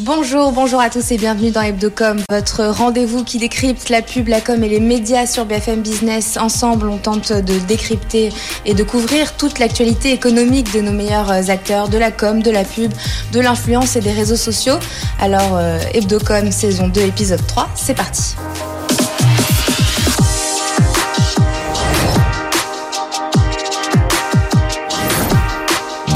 Bonjour, bonjour à tous et bienvenue dans Hebdocom, votre rendez-vous qui décrypte la pub, la com et les médias sur BFM Business. Ensemble, on tente de décrypter et de couvrir toute l'actualité économique de nos meilleurs acteurs, de la com, de la pub, de l'influence et des réseaux sociaux. Alors, euh, Hebdocom saison 2, épisode 3, c'est parti.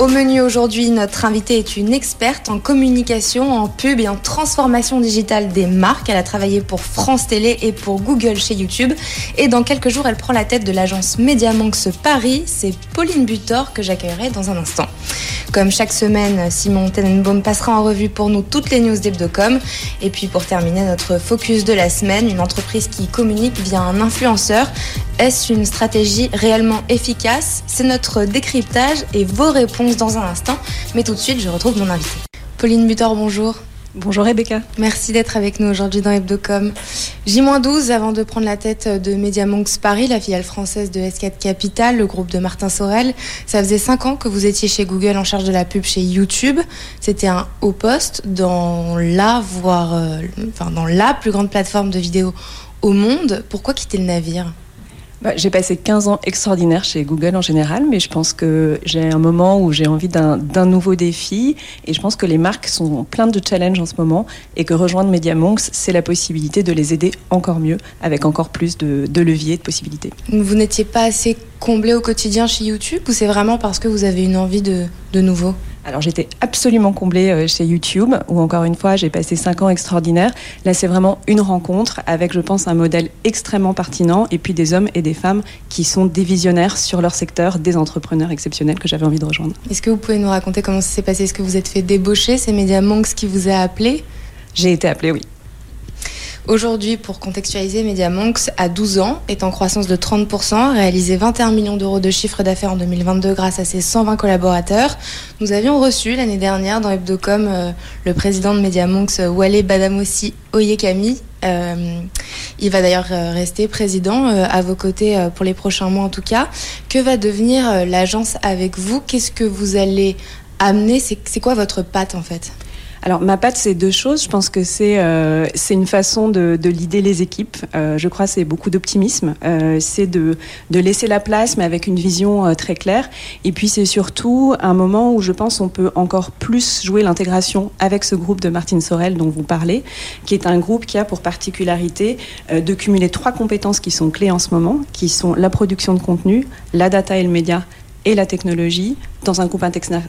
Au menu aujourd'hui, notre invitée est une experte en communication, en pub et en transformation digitale des marques. Elle a travaillé pour France Télé et pour Google chez YouTube. Et dans quelques jours, elle prend la tête de l'agence MediaMonks Paris. C'est Pauline Butor que j'accueillerai dans un instant. Comme chaque semaine, Simon Tenenbaum passera en revue pour nous toutes les news d'Hebdocom. Et puis pour terminer, notre focus de la semaine, une entreprise qui communique via un influenceur. Est-ce une stratégie réellement efficace? C'est notre décryptage et vos réponses dans un instant. Mais tout de suite, je retrouve mon invité. Pauline Butor, bonjour. Bonjour Rebecca. Merci d'être avec nous aujourd'hui dans Hebdocom. J-12 avant de prendre la tête de MediaMonks Paris, la filiale française de S4 Capital, le groupe de Martin Sorel. Ça faisait 5 ans que vous étiez chez Google en charge de la pub chez YouTube. C'était un haut poste dans la, voire, euh, enfin, dans la plus grande plateforme de vidéo au monde. Pourquoi quitter le navire? Bah, j'ai passé 15 ans extraordinaires chez Google en général, mais je pense que j'ai un moment où j'ai envie d'un nouveau défi et je pense que les marques sont plein de challenges en ce moment et que rejoindre MediaMonks, c'est la possibilité de les aider encore mieux avec encore plus de, de leviers, de possibilités. Vous n'étiez pas assez comblé au quotidien chez YouTube ou c'est vraiment parce que vous avez une envie de nouveau? Alors j'étais absolument comblée euh, chez YouTube, où encore une fois j'ai passé cinq ans extraordinaires. Là c'est vraiment une rencontre avec je pense un modèle extrêmement pertinent et puis des hommes et des femmes qui sont des visionnaires sur leur secteur, des entrepreneurs exceptionnels que j'avais envie de rejoindre. Est-ce que vous pouvez nous raconter comment ça s'est passé? Est-ce que vous êtes fait débaucher? C'est Media Monks qui vous a appelé? J'ai été appelée, oui. Aujourd'hui, pour contextualiser, MediaMonks a 12 ans, est en croissance de 30%, réalisé 21 millions d'euros de chiffre d'affaires en 2022 grâce à ses 120 collaborateurs. Nous avions reçu l'année dernière dans Hebdocom euh, le président de MediaMonks, euh, Wale Badamossi Oyekami. Euh, il va d'ailleurs euh, rester président euh, à vos côtés pour les prochains mois en tout cas. Que va devenir l'agence avec vous? Qu'est-ce que vous allez amener? C'est quoi votre patte en fait? Alors ma patte, c'est deux choses. Je pense que c'est euh, une façon de, de leader les équipes. Euh, je crois c'est beaucoup d'optimisme. Euh, c'est de, de laisser la place, mais avec une vision très claire. Et puis c'est surtout un moment où je pense on peut encore plus jouer l'intégration avec ce groupe de Martine Sorel dont vous parlez, qui est un groupe qui a pour particularité de cumuler trois compétences qui sont clés en ce moment, qui sont la production de contenu, la data et le média et la technologie dans un groupe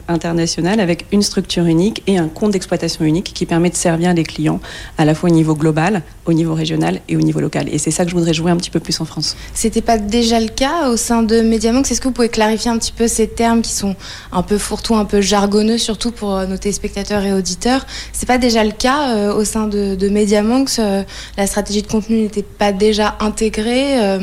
international avec une structure unique et un compte d'exploitation unique qui permet de servir les clients à la fois au niveau global, au niveau régional et au niveau local. Et c'est ça que je voudrais jouer un petit peu plus en France. C'était pas déjà le cas au sein de MediaMonks? Est-ce que vous pouvez clarifier un petit peu ces termes qui sont un peu fourre-tout, un peu jargonneux, surtout pour euh, nos téléspectateurs et auditeurs? C'est pas déjà le cas euh, au sein de, MediaMonks? Euh, La stratégie de contenu n'était pas déjà intégrée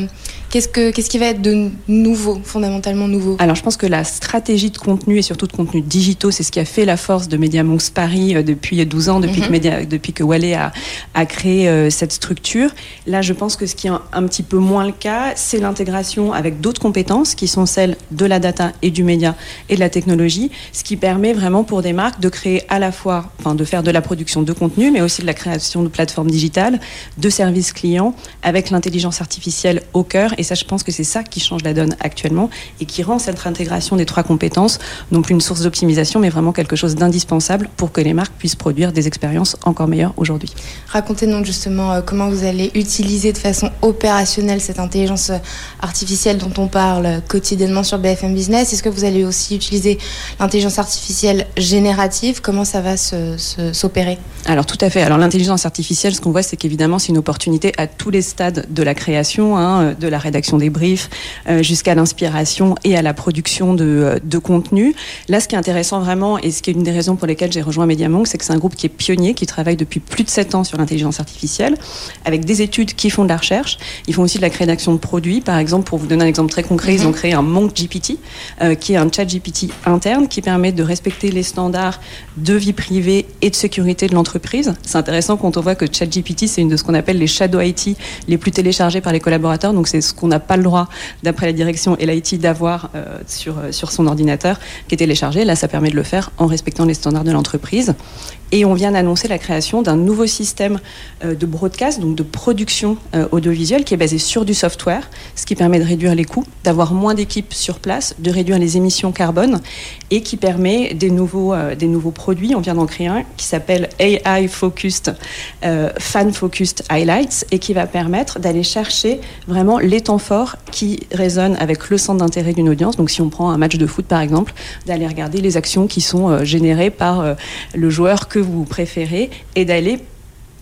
Qu'est-ce, que, qu'est-ce qui va être de nouveau, fondamentalement nouveau? Alors je pense que la stratégie de contenu et surtout de contenu digitaux, c'est ce qui a fait la force de MediaMonks Paris euh, depuis 12 ans, depuis, Mhm. que, depuis que Wallet a, a créé euh, cette structure. Là, je pense que ce qui est un, un petit peu moins le cas, c'est l'intégration avec d'autres compétences qui sont celles de la data et du média et de la technologie, ce qui permet vraiment pour des marques de créer à la fois, enfin de faire de la production de contenu, mais aussi de la création de plateformes digitales, de services clients avec l'intelligence artificielle au cœur. Et ça, je pense que c'est ça qui change la donne actuellement et qui rend cette intégration des trois compétences non plus une source d'optimisation, mais vraiment quelque chose d'indispensable pour que les marques puissent produire des expériences encore meilleures aujourd'hui. Racontez-nous justement euh, comment vous allez utiliser de façon opérationnelle cette intelligence euh, artificielle dont on parle quotidiennement sur BFM Business. Est-ce que vous allez aussi utiliser l'intelligence artificielle générative? Comment ça va s'opérer? Alors tout à fait. Alors l'intelligence artificielle, ce qu'on voit, c'est qu'évidemment, c'est une opportunité à tous les stades de la création, hein, de la rédaction des briefs euh, jusqu'à l'inspiration et à la production de, de contenu contenu. Là, ce qui est intéressant vraiment, et ce qui est une des raisons pour lesquelles j'ai rejoint MediaMonk, c'est que c'est un groupe qui est pionnier, qui travaille depuis plus de 7 ans sur l'intelligence artificielle, avec des études qui font de la recherche. Ils font aussi de la création de produits. Par exemple, pour vous donner un exemple très concret, ils ont mhm. créé un Monk GPT, euh, qui est un chat GPT interne qui permet de respecter les standards de vie privée et de sécurité de l'entreprise. C'est intéressant quand on voit que ChatGPT, c'est une de ce qu'on appelle les shadow IT les plus téléchargés par les collaborateurs. Donc c'est ce qu'on n'a pas le droit, d'après la direction et l'IT, d'avoir euh, sur, euh, sur son ordinateur qui est téléchargé. Là, ça permet de le faire en respectant les standards de l'entreprise. Et on vient d'annoncer la création d'un nouveau système euh, de broadcast, donc de production euh, audiovisuelle, qui est basé sur du software, ce qui permet de réduire les coûts, d'avoir moins d'équipes sur place, de réduire les émissions carbone, et qui permet des nouveaux, euh, des nouveaux produits. On vient d'en créer un qui s'appelle AI Focused, Fan Focused Highlights, et qui va permettre d'aller chercher vraiment les temps forts qui résonnent avec le centre d'intérêt d'une audience. Donc si on prend un match de foot par exemple, d'aller regarder les actions qui sont générées par le joueur que vous préférez et d'aller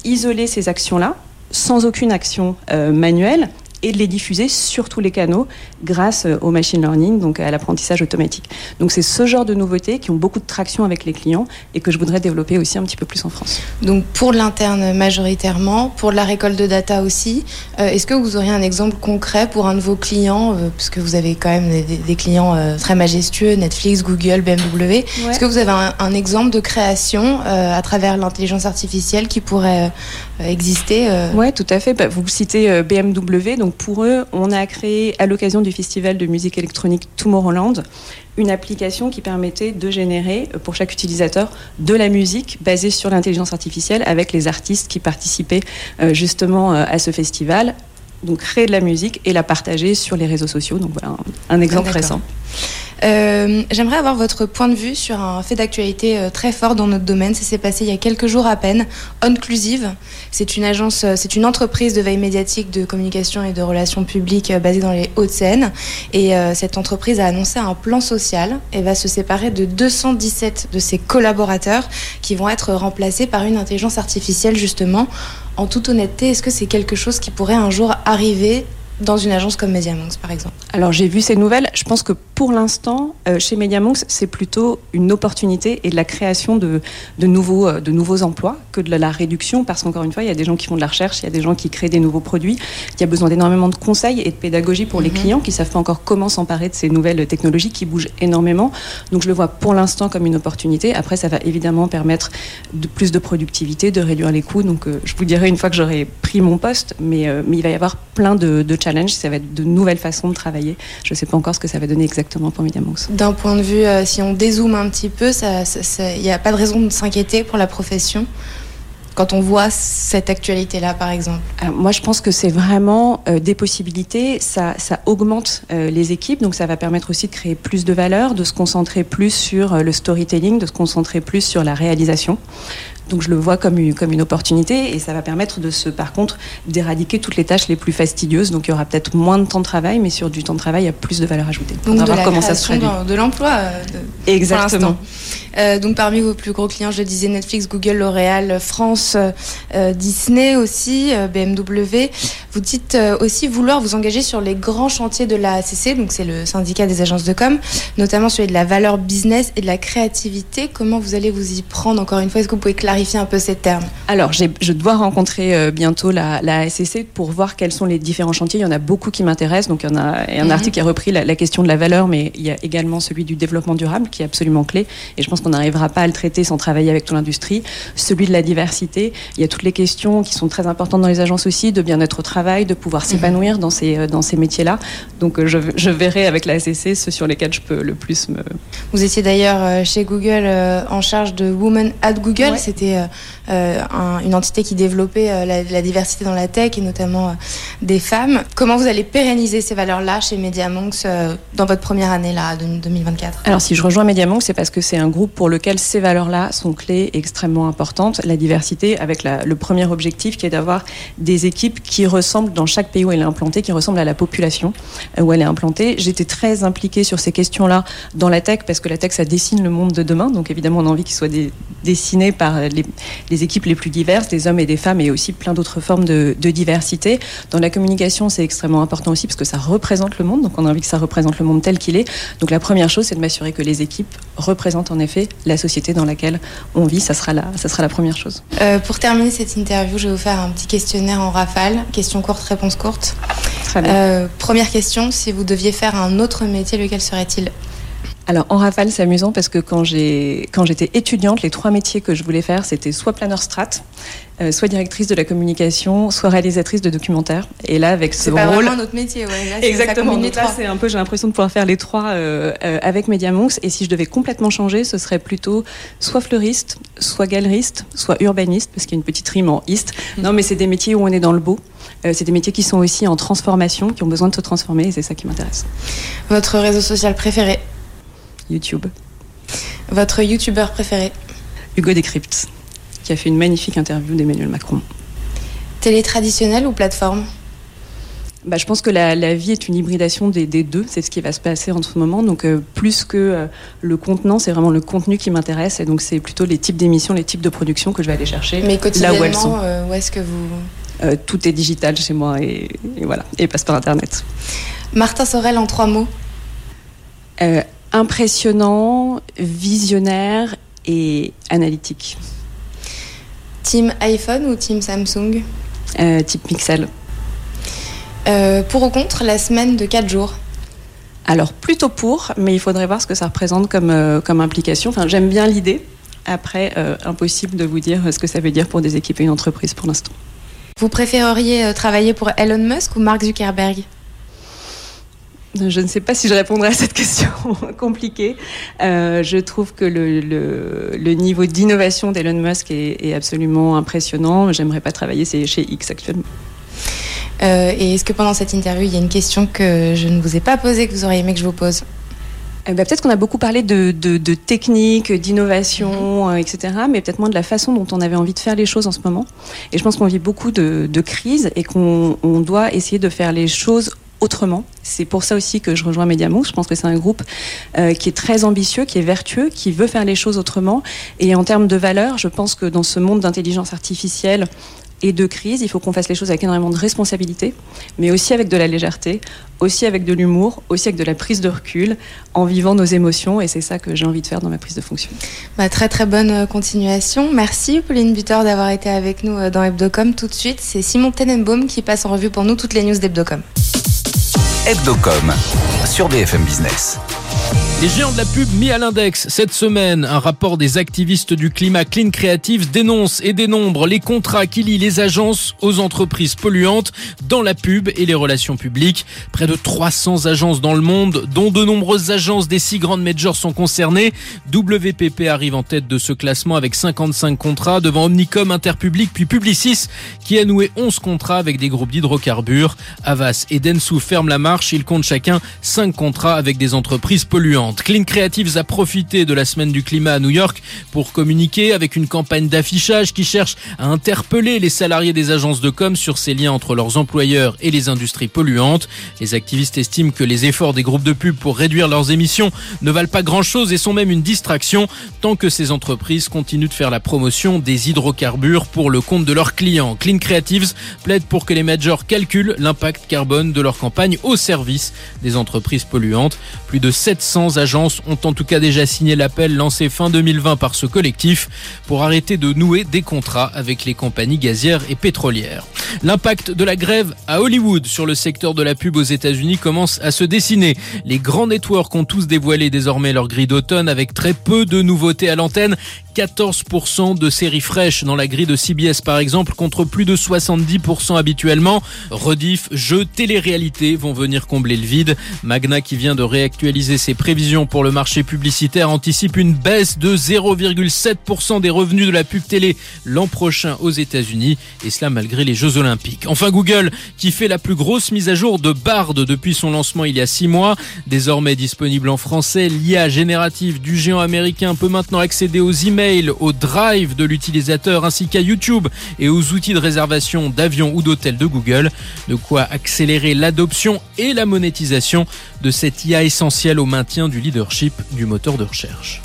isoler ces actions-là sans aucune action euh, manuelle et de les diffuser sur tous les canaux grâce euh, au machine learning, donc à l'apprentissage automatique. Donc c'est ce genre de nouveautés qui ont beaucoup de traction avec les clients et que je voudrais développer aussi un petit peu plus en France. Donc pour l'interne majoritairement, pour la récolte de data aussi, euh, est-ce que vous auriez un exemple concret pour un de vos clients, euh, puisque vous avez quand même des, clients très majestueux, Netflix, Google, BMW, est-ce que vous avez un, exemple de création à travers l'intelligence artificielle qui pourrait exister Oui, tout à fait. Bah, vous citez BMW, donc pour eux, on a créé à l'occasion du festival de musique électronique Tomorrowland une application qui permettait de générer pour chaque utilisateur de la musique basée sur l'intelligence artificielle avec les artistes qui participaient euh, justement euh, à ce festival. Donc créer de la musique et la partager sur les réseaux sociaux. Donc voilà un, exemple récent. Euh, j'aimerais avoir votre point de vue sur un fait d'actualité euh, très fort dans notre domaine. Ça s'est passé il y a quelques jours à peine. Onclusive, c'est une agence, euh, c'est une entreprise de veille médiatique, de communication et de relations publiques basée dans les Hauts-de-Seine. Et cette entreprise a annoncé un plan social et va se séparer de 217 de ses collaborateurs qui vont être remplacés par une intelligence artificielle justement. En toute honnêteté, est-ce que c'est quelque chose qui pourrait un jour arriver dans une agence comme MediaMonks, par exemple Alors, j'ai vu ces nouvelles. Je pense que pour l'instant, euh, chez MediaMonks, c'est plutôt une opportunité et de la création de, de, nouveaux, euh, de nouveaux emplois que de la réduction, parce qu'encore une fois, il y a des gens qui font de la recherche, il y a des gens qui créent des nouveaux produits, il y a besoin d'énormément de conseils et de pédagogie pour les mhm. clients qui savent pas encore comment s'emparer de ces nouvelles technologies qui bougent énormément. Donc, je le vois pour l'instant comme une opportunité. Après, ça va évidemment permettre de plus de productivité, de réduire les coûts. Donc, euh, je vous dirai une fois que j'aurai pris mon poste, mais, mais il va y avoir plein de, de challenge, ça va être de nouvelles façons de travailler. Je ne sais pas encore ce que ça va donner exactement pour MediaMonks. D'un point de vue, euh, si on dézoome un petit peu, il n'y a pas de raison de s'inquiéter pour la profession quand on voit cette actualité-là, par exemple Moi, je pense que c'est vraiment euh, des possibilités. Ça, ça augmente euh, les équipes, donc ça va permettre aussi de créer plus de valeur, de se concentrer plus sur le storytelling, de se concentrer plus sur la réalisation. Donc je le vois comme une, comme une opportunité et ça va permettre de se, par contre, d'éradiquer toutes les tâches les plus fastidieuses. Donc il y aura peut-être moins de temps de travail, mais sur du temps de travail, il y a plus de valeur ajoutée. Donc de la comment ça se de l'emploi. Euh, Exactement. Euh, donc parmi vos plus gros clients, je disais Netflix, Google, L'Oréal, France, euh, Disney aussi, BMW. Vous dites aussi vouloir vous engager sur les grands chantiers de la ACC, donc c'est le syndicat des agences de com, notamment celui de la valeur business et de la créativité. Comment vous allez vous y prendre Encore une fois, est-ce que vous pouvez clarifier un peu ces termes? Alors, je dois rencontrer euh, bientôt la, la pour voir quels sont les différents chantiers. Il y en a beaucoup qui m'intéressent. Donc, il y en a un mhm. article qui a repris la, question de la valeur, mais il y a également celui du développement durable qui est absolument clé. Et je pense qu'on n'arrivera pas à le traiter sans travailler avec toute l'industrie. Celui de la diversité. Il y a toutes les questions qui sont très importantes dans les agences aussi, de bien-être au travail, de pouvoir mhm. s'épanouir dans ces, euh, dans ces métiers-là. Donc, euh, je, je, verrai avec la SCC ceux sur lesquels je peux le plus me. Vous étiez d'ailleurs chez Google en charge de Women at Google. C'était euh, euh, une entité qui développait euh, la, diversité dans la tech et notamment des femmes. Comment vous allez pérenniser ces valeurs-là chez MediaMonks dans votre première année là, de 2024 Alors si je rejoins MediaMonks, c'est parce que c'est un groupe pour lequel ces valeurs-là sont clés et extrêmement importantes. La diversité avec le premier objectif qui est d'avoir des équipes qui ressemblent dans chaque pays où elle est implantée, qui ressemblent à la population où elle est implantée. J'étais très impliquée sur ces questions-là dans la tech parce que la tech ça dessine le monde de demain. Donc évidemment on a envie qu'il soit dessiné par les, équipes les plus diverses, des hommes et des femmes, et aussi plein d'autres formes de, diversité. Dans la communication, c'est extrêmement important aussi parce que ça représente le monde, donc on a envie que ça représente le monde tel qu'il est. Donc la première chose, c'est de m'assurer que les équipes représentent en effet la société dans laquelle on vit. Ça sera la, ça sera la première chose. Euh, pour terminer cette interview, je vais vous faire un petit questionnaire en rafale. Question courte, réponse courte. Très bien. Euh, première question, si vous deviez faire un autre métier, lequel serait-il? Alors en rafale, c'est amusant parce que quand j'ai quand j'étais étudiante, les trois métiers que je voulais faire, c'était soit planeur strat, euh, soit directrice de la communication, soit réalisatrice de documentaires. Et là, avec ce rôle, c'est vraiment notre métier, ouais. Là, Exactement. Donc là, c'est un peu, j'ai l'impression de pouvoir faire les trois euh, euh, avec Mediamonks. Et si je devais complètement changer, ce serait plutôt soit fleuriste, soit galeriste, soit urbaniste, parce qu'il y a une petite rime en ist. Mm. Non, mais c'est des métiers où on est dans le beau. c'est des métiers qui sont aussi en transformation, qui ont besoin de se transformer, et c'est ça qui m'intéresse. Votre réseau social préféré? YouTube. Votre youtubeur préféré Hugo Décrypte, qui a fait une magnifique interview d'Emmanuel Macron. Télé traditionnelle ou plateforme bah, je pense que la, vie est une hybridation des, deux. C'est ce qui va se passer en ce moment. Donc, euh, plus que euh, le contenant, c'est vraiment le contenu qui m'intéresse. Et donc, c'est plutôt les types d'émissions, les types de productions que je vais aller chercher. Mais là où elles sont. Euh, où est-ce que vous. tout est digital chez moi et, et, voilà. Et passe par Internet. Martin Sorel en trois mots impressionnant, visionnaire et analytique. Team iPhone ou Team Samsung euh, Type Pixel. Euh, pour ou contre la semaine de 4 jours Alors plutôt pour, mais il faudrait voir ce que ça représente comme, euh, comme implication. Enfin, j'aime bien l'idée. Après, impossible de vous dire ce que ça veut dire pour des équipes et une entreprise pour l'instant. Vous préféreriez travailler pour Elon Musk ou Mark Zuckerberg? Je ne sais pas si je répondrai à cette question compliquée. Euh, je trouve que le, le, niveau d'innovation d'Elon Musk est, absolument impressionnant. J'aimerais pas travailler chez X actuellement. Euh, et est-ce que pendant cette interview, il y a une question que je ne vous ai pas posée, que vous auriez aimé que je vous pose? Eh ben, peut-être qu'on a beaucoup parlé de, de, de technique, d'innovation, euh, etc., mais peut-être moins de la façon dont on avait envie de faire les choses en ce moment. Et je pense qu'on vit beaucoup de, de crises et qu'on doit essayer de faire les choses autrement. C'est pour ça aussi que je rejoins Mediamous. Je pense que c'est un groupe euh, qui est très ambitieux, qui est vertueux, qui veut faire les choses autrement. Et en termes de valeur, je pense que dans ce monde d'intelligence artificielle et de crise, il faut qu'on fasse les choses avec énormément de responsabilité, mais aussi avec de la légèreté, aussi avec de l'humour, aussi avec de la prise de recul, en vivant nos émotions. Et c'est ça que j'ai envie de faire dans ma prise de fonction. Bah, très très bonne euh, continuation. Merci Pauline Butor d'avoir été avec nous euh, dans Hebdocom. Tout de suite, c'est Simon Tenenbaum qui passe en revue pour nous toutes les news d'Hebdocom. Hebdocom sur BFM Business. Les géants de la pub mis à l'index cette semaine. Un rapport des activistes du climat Clean Creative dénonce et dénombre les contrats qui lient les agences aux entreprises polluantes dans la pub et les relations publiques. Près de 300 agences dans le monde, dont de nombreuses agences des six grandes majors sont concernées. WPP arrive en tête de ce classement avec 55 contrats devant Omnicom, Interpublic puis Publicis qui a noué 11 contrats avec des groupes d'hydrocarbures. Avas et Densu ferment la marche. Ils comptent chacun 5 contrats avec des entreprises polluantes. Clean Creatives a profité de la semaine du climat à New York pour communiquer avec une campagne d'affichage qui cherche à interpeller les salariés des agences de com sur ces liens entre leurs employeurs et les industries polluantes. Les activistes estiment que les efforts des groupes de pub pour réduire leurs émissions ne valent pas grand-chose et sont même une distraction tant que ces entreprises continuent de faire la promotion des hydrocarbures pour le compte de leurs clients. Clean Creatives plaide pour que les majors calculent l'impact carbone de leur campagne au service des entreprises polluantes. Plus de 700 agences ont en tout cas déjà signé l'appel lancé fin 2020 par ce collectif pour arrêter de nouer des contrats avec les compagnies gazières et pétrolières. L'impact de la grève à Hollywood sur le secteur de la pub aux États-Unis commence à se dessiner. Les grands networks ont tous dévoilé désormais leur grille d'automne avec très peu de nouveautés à l'antenne 14% de séries fraîches dans la grille de CBS par exemple contre plus de 70% habituellement. Rediff, jeux, télé-réalité vont venir combler le vide. Magna qui vient de réactualiser ses prévisions pour le marché publicitaire anticipe une baisse de 0,7% des revenus de la pub télé l'an prochain aux États-Unis et cela malgré les Jeux Olympiques. Enfin Google qui fait la plus grosse mise à jour de Bard depuis son lancement il y a six mois. Désormais disponible en français, l'IA générative du géant américain peut maintenant accéder aux emails au drive de l'utilisateur ainsi qu'à YouTube et aux outils de réservation d'avions ou d'hôtels de Google. De quoi accélérer l'adoption et la monétisation de cette IA essentielle au maintien du leadership du moteur de recherche.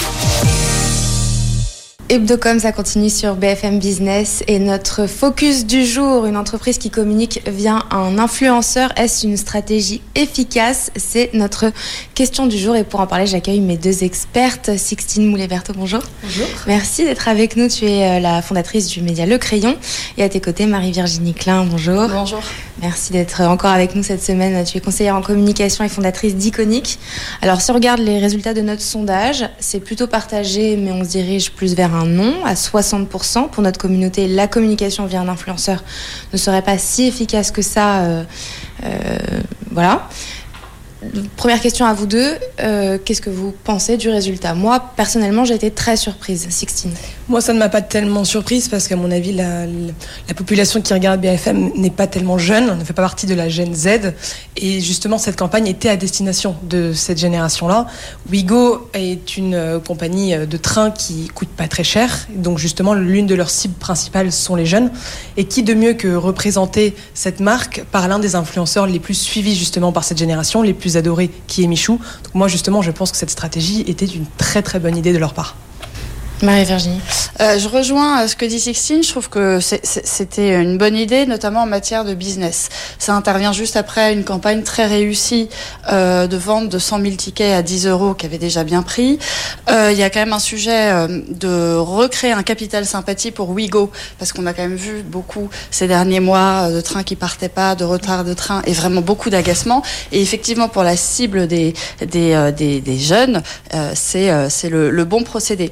Hebdocom, ça continue sur BFM Business et notre focus du jour, une entreprise qui communique via un influenceur, est-ce une stratégie efficace? C'est notre question du jour et pour en parler, j'accueille mes deux expertes. Sixtine Moulet-Berthaud, bonjour. Bonjour. Merci d'être avec nous. Tu es euh, la fondatrice du média Le Crayon et à tes côtés, Marie-Virginie Klein, bonjour. Bonjour. Merci d'être encore avec nous cette semaine. Tu es conseillère en communication et fondatrice d'Iconic. Alors, si on regarde les résultats de notre sondage, c'est plutôt partagé, mais on se dirige plus vers un non à 60%. Pour notre communauté, la communication via un influenceur ne serait pas si efficace que ça. Euh, euh, voilà. Première question à vous deux. Euh, Qu'est-ce que vous pensez du résultat? Moi, personnellement, j'ai été très surprise. Sixtine. Moi, ça ne m'a pas tellement surprise parce qu'à mon avis, la, la, population qui regarde BFM n'est pas tellement jeune, ne fait pas partie de la Gen Z. Et justement, cette campagne était à destination de cette génération-là. Wigo est une euh, compagnie de train qui coûte pas très cher. Donc, justement, l'une de leurs cibles principales sont les jeunes. Et qui de mieux que représenter cette marque par l'un des influenceurs les plus suivis justement par cette génération, les plus adoré qui est Michou. Donc moi justement je pense que cette stratégie était une très très bonne idée de leur part. Marie-Virginie. Euh, je rejoins ce que dit Sixtine. Je trouve que c'était une bonne idée, notamment en matière de business. Ça intervient juste après une campagne très réussie euh, de vente de 100 000 tickets à 10 euros qui avait déjà bien pris. Euh, il y a quand même un sujet euh, de recréer un capital sympathie pour Wigo, parce qu'on a quand même vu beaucoup ces derniers mois de trains qui partaient pas, de retard de train et vraiment beaucoup d'agacement. Et effectivement, pour la cible des, des, des, jeunes, c'est le, le bon procédé.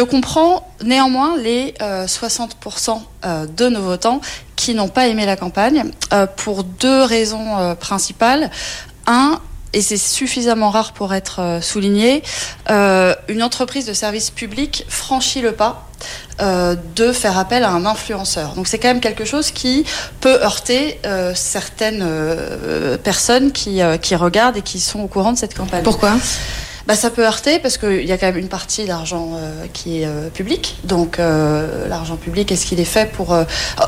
Comprends néanmoins les 60% euh, euh, de nos votants qui n'ont pas aimé la campagne euh, pour deux raisons principales. Un, et c'est suffisamment rare pour être souligné, une entreprise de service public franchit le pas de faire appel à un influenceur. Donc c'est quand même quelque chose qui peut heurter certaines personnes qui, qui regardent et qui sont au courant de cette campagne. Pourquoi? Bah, ça peut heurter parce qu'il y a quand même une partie d'argent euh, qui est euh, public. Donc euh, l'argent public, est-ce qu'il est fait pour... Euh,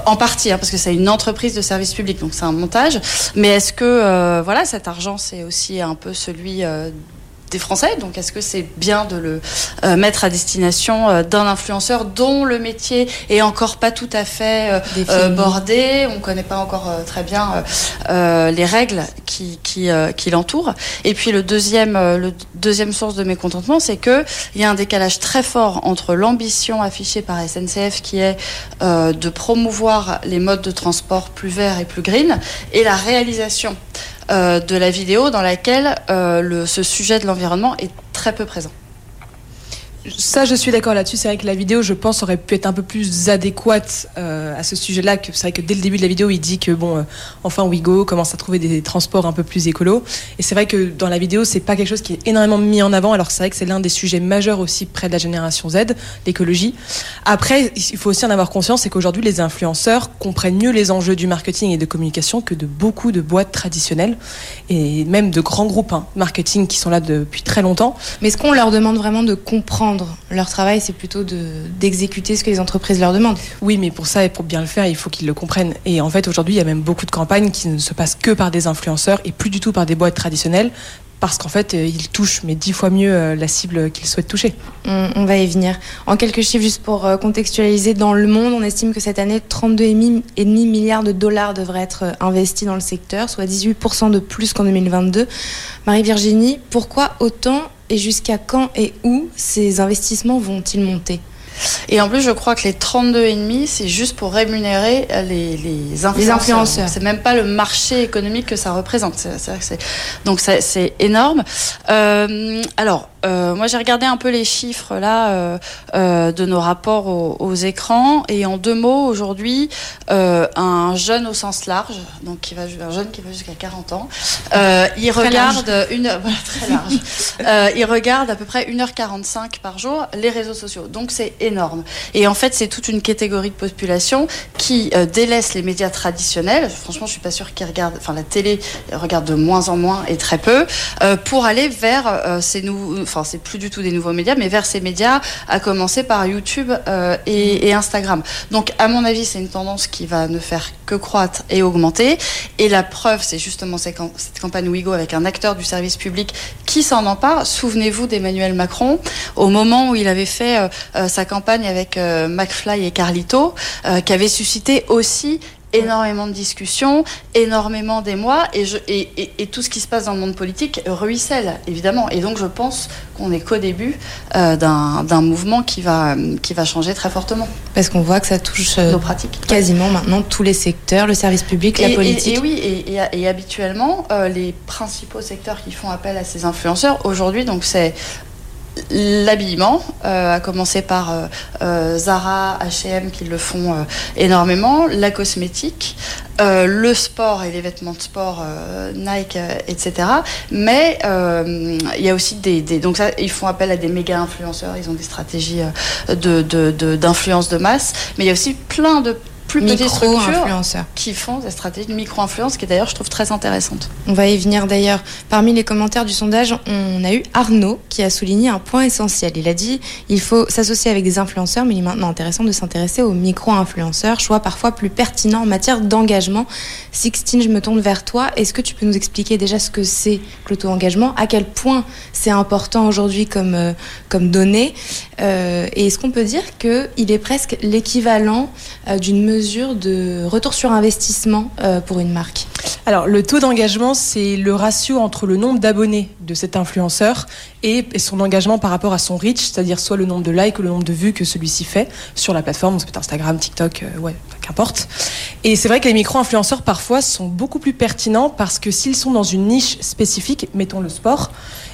en partie, hein, parce que c'est une entreprise de service public, donc c'est un montage. Mais est-ce que euh, voilà, cet argent, c'est aussi un peu celui des Français. Donc, est-ce que c'est bien de le euh, mettre à destination euh, d'un influenceur dont le métier est encore pas tout à fait euh, bordé? On connaît pas encore très bien les règles qui, qui, qui l'entourent. Et puis, le deuxième, le deuxième source de mécontentement, c'est que il y a un décalage très fort entre l'ambition affichée par SNCF, qui est de promouvoir les modes de transport plus verts et plus green, et la réalisation de la vidéo dans laquelle euh, le, ce sujet de l'environnement est très peu présent. Ça, je suis d'accord là-dessus. C'est vrai que la vidéo, je pense, aurait pu être un peu plus adéquate euh, à ce sujet-là. C'est vrai que dès le début de la vidéo, il dit que bon, euh, enfin, Wigo commence à trouver des transports un peu plus écolos. Et c'est vrai que dans la vidéo, c'est pas quelque chose qui est énormément mis en avant. Alors c'est vrai que c'est l'un des sujets majeurs aussi près de la génération Z, l'écologie. Après, il faut aussi en avoir conscience, c'est qu'aujourd'hui, les influenceurs comprennent mieux les enjeux du marketing et de communication que de beaucoup de boîtes traditionnelles et même de grands groupes hein, marketing qui sont là depuis très longtemps. Mais est-ce qu'on leur demande vraiment de comprendre leur travail, c'est plutôt d'exécuter de, ce que les entreprises leur demandent. Oui, mais pour ça et pour bien le faire, il faut qu'ils le comprennent. Et en fait, aujourd'hui, il y a même beaucoup de campagnes qui ne se passent que par des influenceurs et plus du tout par des boîtes traditionnelles parce qu'en fait, euh, ils touchent mais dix fois mieux euh, la cible qu'ils souhaitent toucher. On, on, va y venir. En quelques chiffres, juste pour euh, contextualiser, dans le monde, on estime que cette année, 32,5 milliards de dollars devraient être investis dans le secteur, soit 18% de plus qu'en 2022. Marie-Virginie, pourquoi autant et jusqu'à quand et où ces investissements vont-ils monter? Et en plus, je crois que les 32,5, c'est juste pour rémunérer les, les influenceurs. Les influenceurs. C'est même pas le marché économique que ça représente. C est, c est, donc c'est énorme. Euh, alors, euh, moi, j'ai regardé un peu les chiffres là euh, euh, de nos rapports aux, aux, écrans et en deux mots, aujourd'hui, un jeune au sens large, donc qui va un jeune qui va jusqu'à 40 ans, il très regarde large. une voilà, très large, il regarde à peu près 1h45 par jour les réseaux sociaux. Donc c'est énorme. Et en fait, c'est toute une catégorie de population qui délaisse les médias traditionnels. Franchement, je suis pas sûre qu'ils regardent, enfin la télé regarde de moins en moins et très peu pour aller vers ces nouveaux c'est plus du tout des nouveaux médias, mais vers ces médias, à commencer par YouTube euh, et, Instagram. Donc à mon avis, c'est une tendance qui va ne faire que croître et augmenter. Et la preuve, c'est justement cette campagne Wigo avec un acteur du service public qui s'en empare. Souvenez-vous d'Emmanuel Macron au moment où il avait fait euh, euh sa campagne avec McFly et Carlito, qui avait suscité aussi énormément de discussions, énormément d'émoi, et, je, et, et, et, tout ce qui se passe dans le monde politique ruisselle, évidemment. Et donc je pense qu'on n'est qu'au début euh, d'un mouvement qui va, qui va changer très fortement. Parce qu'on voit que ça touche euh, nos pratiques. quasiment maintenant tous les secteurs, le service public, la politique. Et, oui, et, habituellement, euh, les principaux secteurs qui font appel à ces influenceurs aujourd'hui, donc c'est l'habillement, euh, à commencer par euh, euh, Zara, H&M qui le font énormément, la cosmétique, le sport et les vêtements de sport, Nike, etc. Mais il y a aussi des, donc ils font appel à des méga influenceurs, ils ont des stratégies d'influence de, de, de masse, mais il y a aussi plein de plus petites structures qui font des stratégies de micro-influence, qui est d'ailleurs, je trouve, très intéressante. On va y venir d'ailleurs. Parmi les commentaires du sondage, on a eu Arnaud qui a souligné un point essentiel. Il a dit il faut s'associer avec des influenceurs, mais il est maintenant intéressant de s'intéresser aux micro-influenceurs, choix parfois plus pertinent en matière d'engagement. Sixtine, je me tourne vers toi. Est-ce que tu peux nous expliquer déjà ce que c'est que l'auto-engagement? À quel point c'est important aujourd'hui comme, euh, comme donnée? Euh, Et est-ce qu'on peut dire qu'il est presque l'équivalent euh, d'une mesure de retour sur investissement euh, pour une marque Alors, le taux d'engagement, c'est le ratio entre le nombre d'abonnés de cet influenceur et, et, son engagement par rapport à son reach, c'est-à-dire soit le nombre de likes ou le nombre de vues que celui-ci fait sur la plateforme, ça peut être Instagram, TikTok, euh, ouais, qu'importe. Et c'est vrai que les micro-influenceurs, parfois, sont beaucoup plus pertinents parce que s'ils sont dans une niche spécifique, mettons le sport,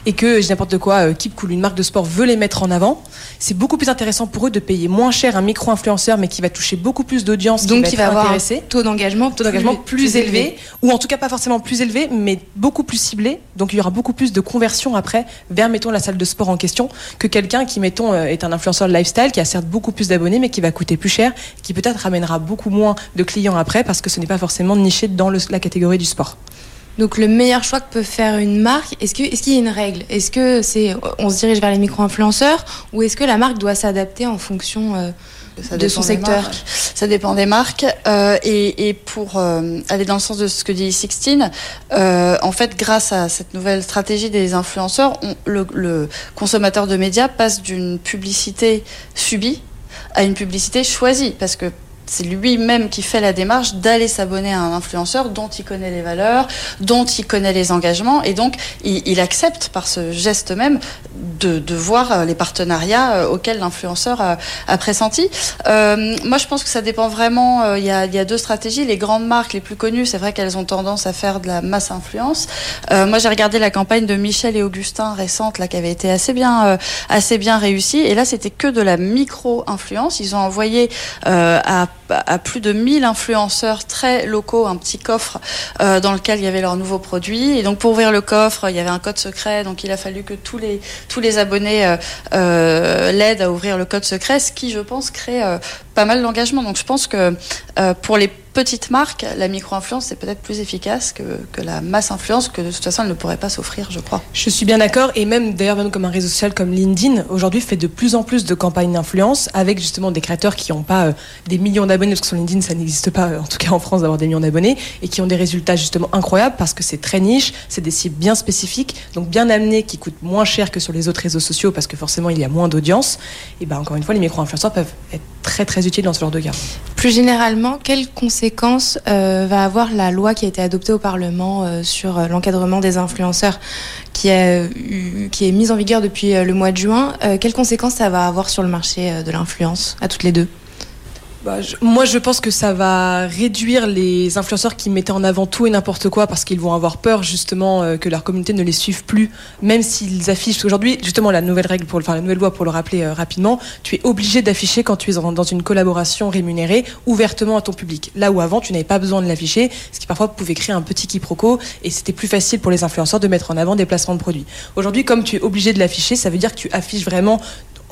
et que, je n'importe quoi, euh, Keep Cool, une marque de sport veut les mettre en avant, c'est beaucoup plus intéressant pour eux de payer moins cher un micro-influenceur, mais qui va toucher beaucoup plus d'audience, donc qui va, va avoir un taux d'engagement taux d'engagement plus, élevé, élevé, ou en tout cas pas forcément plus élevé, mais beaucoup plus ciblé. Donc il y aura beaucoup plus de conversion après vers, mettons, la salle de sport en question, que quelqu'un qui, mettons, euh, est un influenceur lifestyle, qui a certes beaucoup plus d'abonnés, mais qui va coûter plus cher, qui peut-être ramènera beaucoup moins de clients après, parce que ce n'est pas forcément niché dans le, la catégorie du sport. Donc le meilleur choix que peut faire une marque, est-ce qu'il est qu y a une règle? Est-ce que c'est on se dirige vers les micro-influenceurs ou est-ce que la marque doit s'adapter en fonction euh, ça de son secteur? Ça dépend des marques. Euh, et, et, pour euh, aller dans le sens de ce que dit Sixtine, euh, en fait, grâce à cette nouvelle stratégie des influenceurs, on, le, le consommateur de médias passe d'une publicité subie à une publicité choisie. Parce que c'est lui-même qui fait la démarche d'aller s'abonner à un influenceur dont il connaît les valeurs, dont il connaît les engagements, et donc il, accepte par ce geste même de, voir les partenariats auxquels l'influenceur a, pressenti. Euh, moi, je pense que ça dépend vraiment. Euh, il y, a, deux stratégies. Les grandes marques les plus connues, c'est vrai qu'elles ont tendance à faire de la masse influence. Euh, moi, j'ai regardé la campagne de Michel et Augustin récente, là, qui avait été assez bien, euh, assez bien réussie, et là, c'était que de la micro-influence. Ils ont envoyé à à plus de 1000 influenceurs très locaux un petit coffre euh, dans lequel il y avait leurs nouveaux produits. Et donc pour ouvrir le coffre, il y avait un code secret. Donc il a fallu que tous les, tous les abonnés euh, euh, l'aident à ouvrir le code secret, ce qui, je pense, crée pas mal d'engagement. Donc je pense que pour les petites marques, la micro-influence c'est peut-être plus efficace que, que, la masse influence que de toute façon elle ne pourrait pas s'offrir, je crois. Je suis bien d'accord et même d'ailleurs comme un réseau social comme LinkedIn aujourd'hui fait de plus en plus de campagnes d'influence avec justement des créateurs qui n'ont pas euh, des millions d'abonnés parce que sur LinkedIn ça n'existe pas euh, en tout cas en France d'avoir des millions d'abonnés et qui ont des résultats justement incroyables parce que c'est très niche, c'est des cibles bien spécifiques donc bien amenés qui coûtent moins cher que sur les autres réseaux sociaux parce que forcément il y a moins d'audience et ben encore une fois les micro-influenceurs peuvent être très très utiles dans ce genre de cas. Plus généralement, quelles conséquences euh, va avoir la loi qui a été adoptée au Parlement euh, sur euh, l'encadrement des influenceurs qui, qui est mise en vigueur depuis le mois de juin. Quelles conséquences ça va avoir sur le marché de l'influence à toutes les deux? Bah, moi, je pense que ça va réduire les influenceurs qui mettaient en avant tout et n'importe quoi parce qu'ils vont avoir peur justement euh, que leur communauté ne les suive plus, même s'ils affichent. Aujourd'hui, justement, la nouvelle règle pour enfin, la nouvelle loi pour le rappeler euh, rapidement, tu es obligé d'afficher quand tu es dans, dans une collaboration rémunérée ouvertement à ton public. Là où avant, tu n'avais pas besoin de l'afficher, ce qui parfois pouvait créer un petit quiproquo et c'était plus facile pour les influenceurs de mettre en avant des placements de produits. Aujourd'hui, comme tu es obligé de l'afficher, ça veut dire que tu affiches vraiment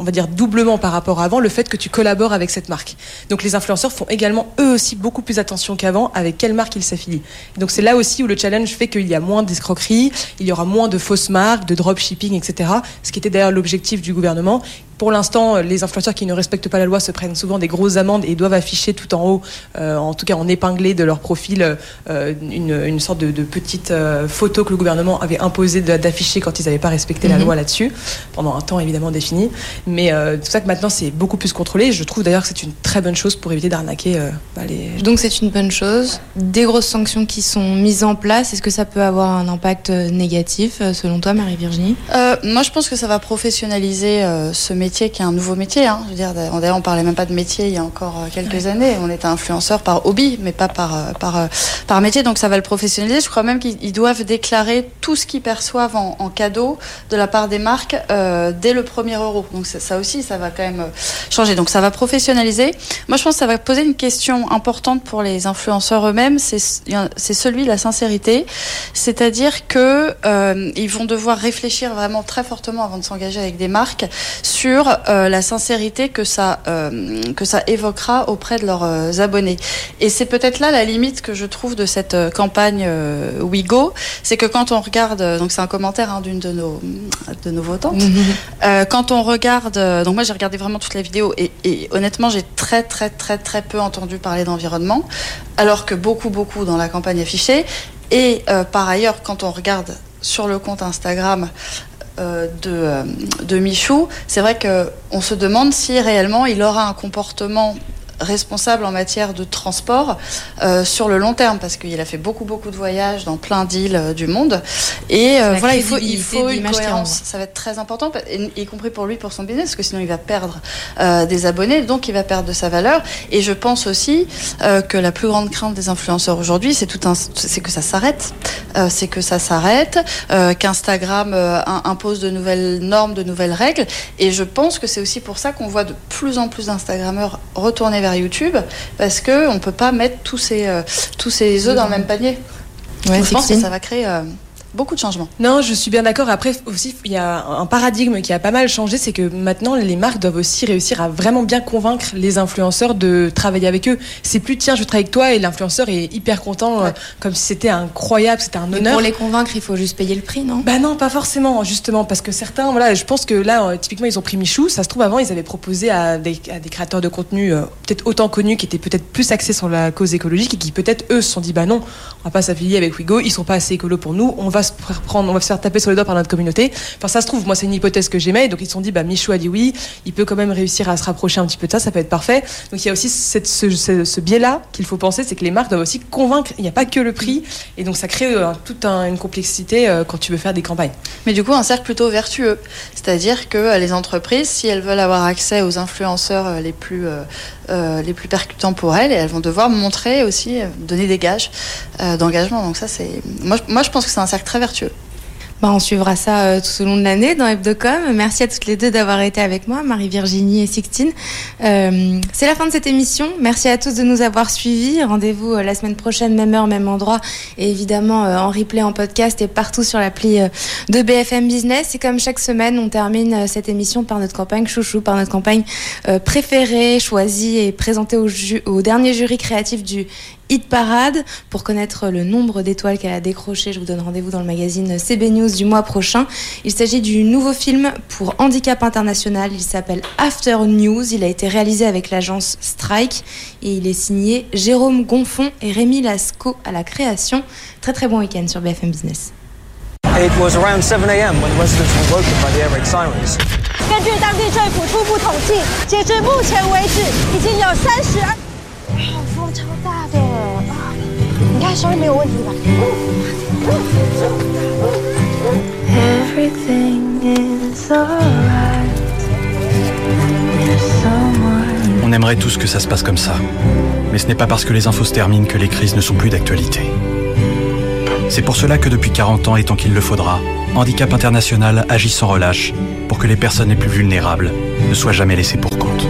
on va dire doublement par rapport à avant, le fait que tu collabores avec cette marque. Donc les influenceurs font également eux aussi beaucoup plus attention qu'avant avec quelle marque ils s'affilient. Donc c'est là aussi où le challenge fait qu'il y a moins d'escroqueries, il y aura moins de fausses marques, de dropshipping, etc. Ce qui était d'ailleurs l'objectif du gouvernement pour l'instant, les influenceurs qui ne respectent pas la loi se prennent souvent des grosses amendes et doivent afficher tout en haut, euh, en tout cas en épinglé de leur profil, euh, une, sorte de, petite euh, photo que le gouvernement avait imposé d'afficher quand ils n'avaient pas respecté la mhm. loi là-dessus, pendant un temps évidemment défini. Mais tout ça que maintenant c'est beaucoup plus contrôlé. Je trouve d'ailleurs que c'est une très bonne chose pour éviter d'arnaquer bah, les. Donc c'est une bonne chose. Des grosses sanctions qui sont mises en place, est-ce que ça peut avoir un impact négatif selon toi, Marie-Virginie? Moi je pense que ça va professionnaliser ce métier qui est un nouveau métier. Hein. Je veux dire, d'ailleurs, on parlait même pas de métier il y a encore euh, quelques années. On était influenceur par hobby, mais pas par, euh, par, euh, par métier. Donc ça va le professionnaliser. Je crois même qu'ils doivent déclarer tout ce qu'ils perçoivent en, cadeau de la part des marques dès le premier euro. Donc ça aussi, ça va quand même changer. Donc ça va professionnaliser. Moi, je pense que ça va poser une question importante pour les influenceurs eux-mêmes. C'est celui de la sincérité. C'est-à-dire que ils vont devoir réfléchir vraiment très fortement avant de s'engager avec des marques sur euh, la sincérité que ça, euh, que ça évoquera auprès de leurs euh, abonnés. Et c'est peut-être là la limite que je trouve de cette campagne WeGo, c'est que quand on regarde, donc c'est un commentaire hein, d'une de nos, de nos votants, quand on regarde, donc moi j'ai regardé vraiment toute la vidéo et, et honnêtement j'ai très très très très peu entendu parler d'environnement, alors que beaucoup beaucoup dans la campagne affichée. Et par ailleurs, quand on regarde sur le compte Instagram de, euh, de Michou, c'est vrai qu'on se demande si réellement il aura un comportement responsable en matière de transport euh, sur le long terme parce qu'il a fait beaucoup beaucoup de voyages dans plein d'îles euh, du monde. Et euh, voilà il faut il faut une cohérence. ça va être très important y compris pour lui pour son business parce que sinon il va perdre des abonnés donc il va perdre de sa valeur. Et je pense aussi que la plus grande crainte des influenceurs aujourd'hui c'est tout un c'est que ça s'arrête. C'est que ça s'arrête qu'Instagram impose de nouvelles normes de nouvelles règles. Et je pense que c'est aussi pour ça qu'on voit de plus en plus d'Instagrammeurs retourner vers YouTube parce qu'on ne peut pas mettre tous ces, euh, tous ces œufs dans le même panier. je pense que ça va créer euh, beaucoup de changements. Non, je suis bien d'accord. Après aussi, il y a un paradigme qui a pas mal changé, c'est que maintenant les marques doivent aussi réussir à vraiment bien convaincre les influenceurs de travailler avec eux. C'est plus tiens, je travaille avec toi et l'influenceur est hyper content, euh, comme si c'était incroyable, c'était un honneur. pour les convaincre, il faut juste payer le prix, non? Bah non, pas forcément, justement, parce que certains, voilà, je pense que là, euh, typiquement, ils ont pris Michou. Ça se trouve avant, ils avaient proposé à des, à des créateurs de contenu euh, peut-être autant connus, qui étaient peut-être plus axés sur la cause écologique et qui peut-être eux se sont dit bah non, on va pas s'affilier avec Wigo, ils sont pas assez écolos pour nous, on va se prendre, on va se faire taper sur les doigts par notre communauté. Enfin, ça se trouve, moi, c'est une hypothèse que j'aimais. Donc, ils se sont dit, bah, Michou a dit oui, il peut quand même réussir à se rapprocher un petit peu de ça, ça peut être parfait. Donc, il y a aussi ce, biais-là qu'il faut penser, c'est que les marques doivent aussi convaincre. Il n'y a pas que le prix. Et donc, ça crée euh, toute une complexité euh, quand tu veux faire des campagnes. Mais du coup, un cercle plutôt vertueux. C'est-à-dire que euh, les entreprises, si elles veulent avoir accès aux influenceurs les plus, les plus percutants pour elles, elles vont devoir montrer aussi, donner des gages d'engagement. Donc, ça, c'est. Moi, moi, je pense que c'est un cercle très vertueux. Bah, on suivra ça euh, tout au long de l'année dans Hebdocom. Merci à toutes les deux d'avoir été avec moi, Marie-Virginie et Sixtine. Euh, c'est la fin de cette émission. Merci à tous de nous avoir suivis. Rendez-vous euh, la semaine prochaine, même heure, même endroit. Et évidemment, en replay, en podcast et partout sur l'appli de BFM Business. Et comme chaque semaine, on termine cette émission par notre campagne chouchou, par notre campagne préférée, choisie et présentée au, au dernier jury créatif du Hit Parade. Pour connaître le nombre d'étoiles qu'elle a décroché, je vous donne rendez-vous dans le magazine CB News du mois prochain. Il s'agit du nouveau film pour Handicap International. Il s'appelle After News. Il a été réalisé avec l'agence Strike et il est signé Jérôme Gonfon et Rémi Lasco à la création. Très très bon week-end sur BFM Business. It was around 7 a.m. when residents were woken by the air raid sirens. 根据当地政府初步统计，截至目前为止，已经有三十二。好风超大的啊！ on aimerait tous que ça se passe comme ça. Mais ce n'est pas parce que les infos se terminent que les crises ne sont plus d'actualité. C'est pour cela que depuis 40 ans et tant qu'il le faudra, Handicap International agit sans relâche pour que les personnes les plus vulnérables ne soient jamais laissées pour compte.